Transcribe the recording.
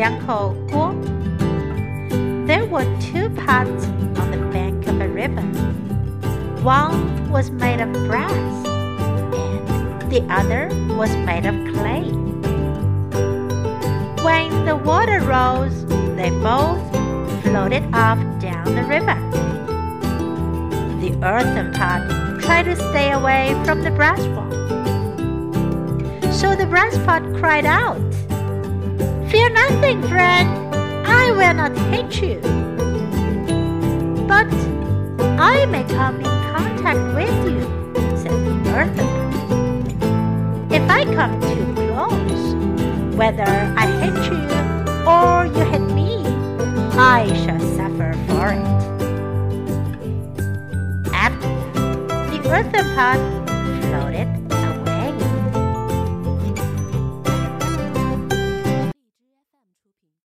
两口锅。There were two pots on the bank of a river. One was made of brass, and the other was made of clay. When the water rose, they both floated off down the river. The earthen pot tried to stay away from the brass one. So the brass pot cried out, Fear nothing, friend, I will not hit you. But I may come in contact with you, said the earthen. If I come too close, whether I hit you or you hit me, I shall suffer for it. After that, the earthen pot